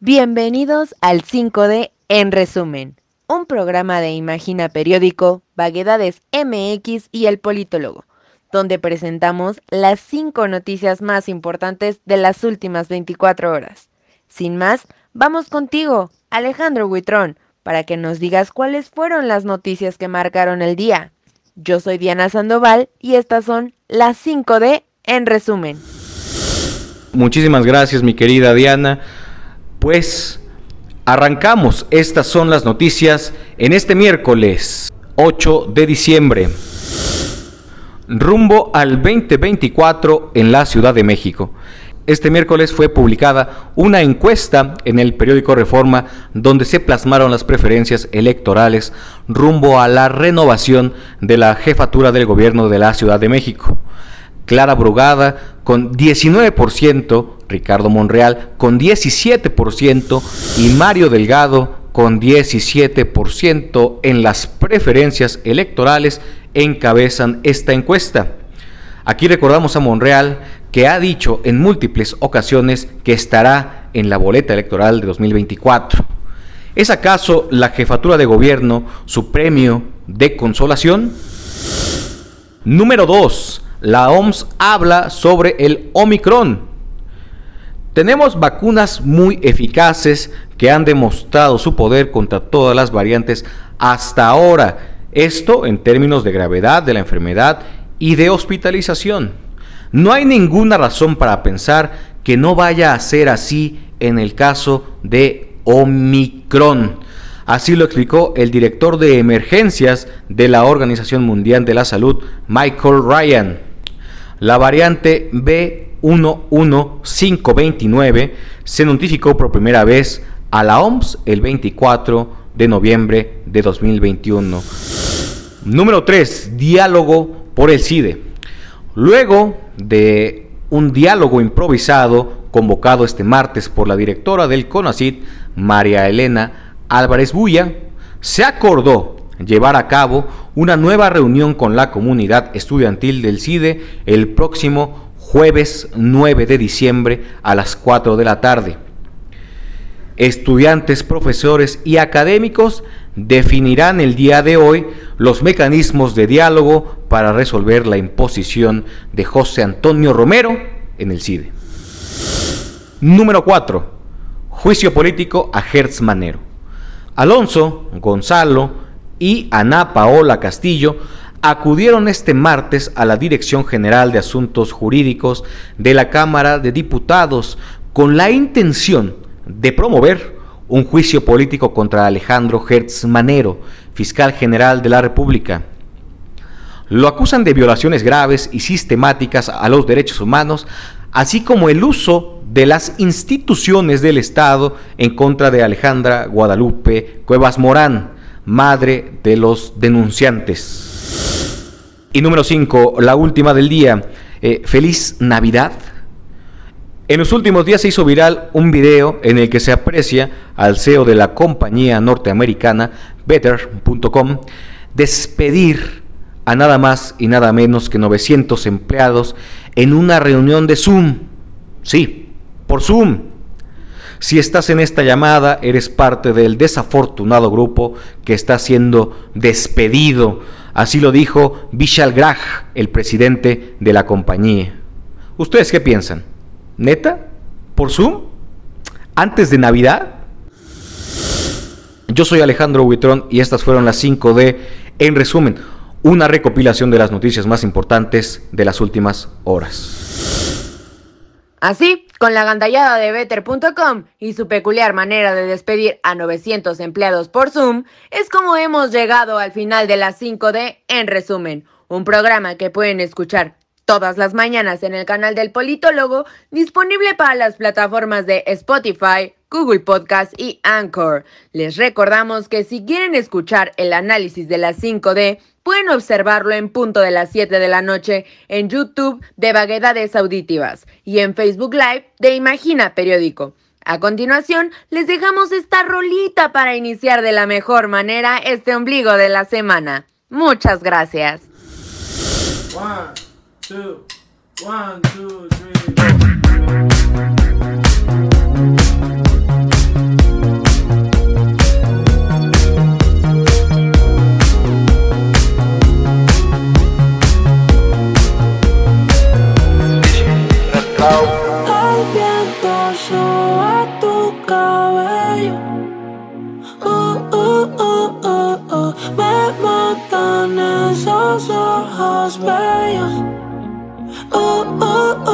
Bienvenidos al 5D en resumen, un programa de Imagina Periódico, Vaguedades MX y El Politólogo, donde presentamos las 5 noticias más importantes de las últimas 24 horas. Sin más, vamos contigo, Alejandro Huitrón, para que nos digas cuáles fueron las noticias que marcaron el día. Yo soy Diana Sandoval y estas son las 5D en resumen. Muchísimas gracias mi querida Diana. Pues arrancamos. Estas son las noticias en este miércoles 8 de diciembre. Rumbo al 2024 en la Ciudad de México. Este miércoles fue publicada una encuesta en el periódico Reforma donde se plasmaron las preferencias electorales rumbo a la renovación de la jefatura del gobierno de la Ciudad de México. Clara Brugada con 19%, Ricardo Monreal con 17% y Mario Delgado con 17% en las preferencias electorales encabezan esta encuesta. Aquí recordamos a Monreal que ha dicho en múltiples ocasiones que estará en la boleta electoral de 2024. ¿Es acaso la jefatura de gobierno su premio de consolación? Número 2 la OMS habla sobre el Omicron. Tenemos vacunas muy eficaces que han demostrado su poder contra todas las variantes hasta ahora. Esto en términos de gravedad de la enfermedad y de hospitalización. No hay ninguna razón para pensar que no vaya a ser así en el caso de Omicron. Así lo explicó el director de emergencias de la Organización Mundial de la Salud, Michael Ryan. La variante B11529 se notificó por primera vez a la OMS el 24 de noviembre de 2021. Número 3. Diálogo por el CIDE. Luego de un diálogo improvisado convocado este martes por la directora del CONACID, María Elena Álvarez Buya, se acordó llevar a cabo una nueva reunión con la comunidad estudiantil del CIDE el próximo jueves 9 de diciembre a las 4 de la tarde. Estudiantes, profesores y académicos definirán el día de hoy los mecanismos de diálogo para resolver la imposición de José Antonio Romero en el CIDE. Número 4. Juicio político a Hertz Manero. Alonso, Gonzalo, y Ana Paola Castillo acudieron este martes a la Dirección General de Asuntos Jurídicos de la Cámara de Diputados con la intención de promover un juicio político contra Alejandro Hertz Manero, fiscal general de la República. Lo acusan de violaciones graves y sistemáticas a los derechos humanos, así como el uso de las instituciones del Estado en contra de Alejandra Guadalupe Cuevas Morán, madre de los denunciantes. Y número 5, la última del día. Eh, feliz Navidad. En los últimos días se hizo viral un video en el que se aprecia al CEO de la compañía norteamericana Better.com despedir a nada más y nada menos que 900 empleados en una reunión de Zoom. Sí, por Zoom. Si estás en esta llamada, eres parte del desafortunado grupo que está siendo despedido. Así lo dijo Vishal Graj, el presidente de la compañía. ¿Ustedes qué piensan? ¿Neta? ¿Por Zoom? ¿Antes de Navidad? Yo soy Alejandro Huitrón y estas fueron las 5D. En resumen, una recopilación de las noticias más importantes de las últimas horas. Así con la gandallada de Better.com y su peculiar manera de despedir a 900 empleados por Zoom, es como hemos llegado al final de la 5D en resumen, un programa que pueden escuchar todas las mañanas en el canal del Politólogo, disponible para las plataformas de Spotify, Google Podcast y Anchor. Les recordamos que si quieren escuchar el análisis de la 5D, pueden observarlo en punto de las 7 de la noche en YouTube de Vaguedades Auditivas y en Facebook Live de Imagina Periódico. A continuación, les dejamos esta rolita para iniciar de la mejor manera este ombligo de la semana. Muchas gracias. One, two, one, two, three. lado. El viento sube tu cabello. Uh, uh, uh, Me matan esos ojos bellos. Oh, oh, oh.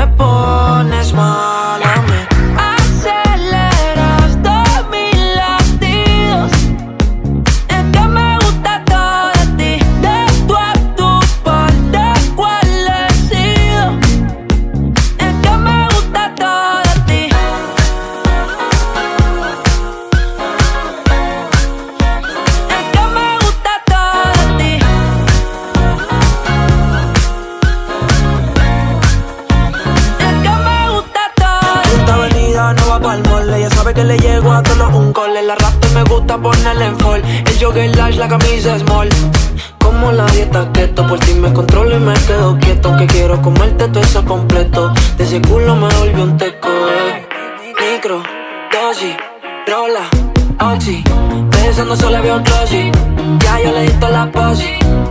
pa'l mole Ella sabe que le llego a todos un cole. La rap me gusta ponerle en fall. El jogger large, la camisa small como la dieta keto Por ti me controlo y me quedo quieto. Aunque quiero comerte todo eso completo. De ese culo me volvió un teco. Eh. Micro, dosis, rola, oxi. Pensando solo había otro sí Ya yo le di la posi.